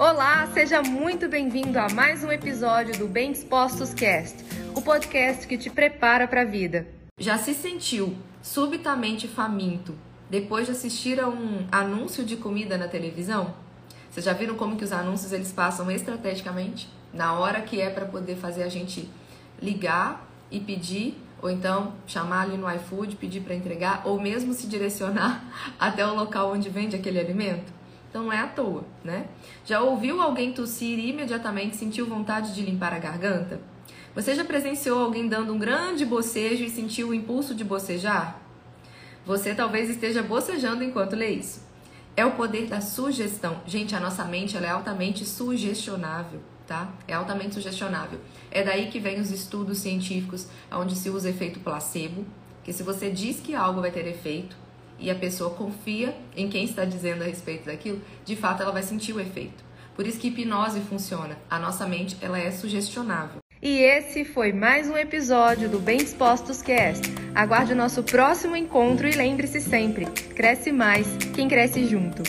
Olá, seja muito bem-vindo a mais um episódio do Bem Dispostos Cast, o podcast que te prepara para a vida. Já se sentiu subitamente faminto depois de assistir a um anúncio de comida na televisão? Vocês já viram como que os anúncios eles passam estrategicamente? Na hora que é para poder fazer a gente ligar e pedir, ou então chamar ali no iFood, pedir para entregar, ou mesmo se direcionar até o local onde vende aquele alimento? Então não é à toa, né? Já ouviu alguém tossir e imediatamente sentiu vontade de limpar a garganta? Você já presenciou alguém dando um grande bocejo e sentiu o impulso de bocejar? Você talvez esteja bocejando enquanto lê isso. É o poder da sugestão. Gente, a nossa mente ela é altamente sugestionável, tá? É altamente sugestionável. É daí que vem os estudos científicos onde se usa efeito placebo, que se você diz que algo vai ter efeito, e a pessoa confia em quem está dizendo a respeito daquilo, de fato ela vai sentir o efeito. Por isso que hipnose funciona. A nossa mente ela é sugestionável. E esse foi mais um episódio do Bem Dispostos Cast. Aguarde o nosso próximo encontro e lembre-se sempre: cresce mais quem cresce junto.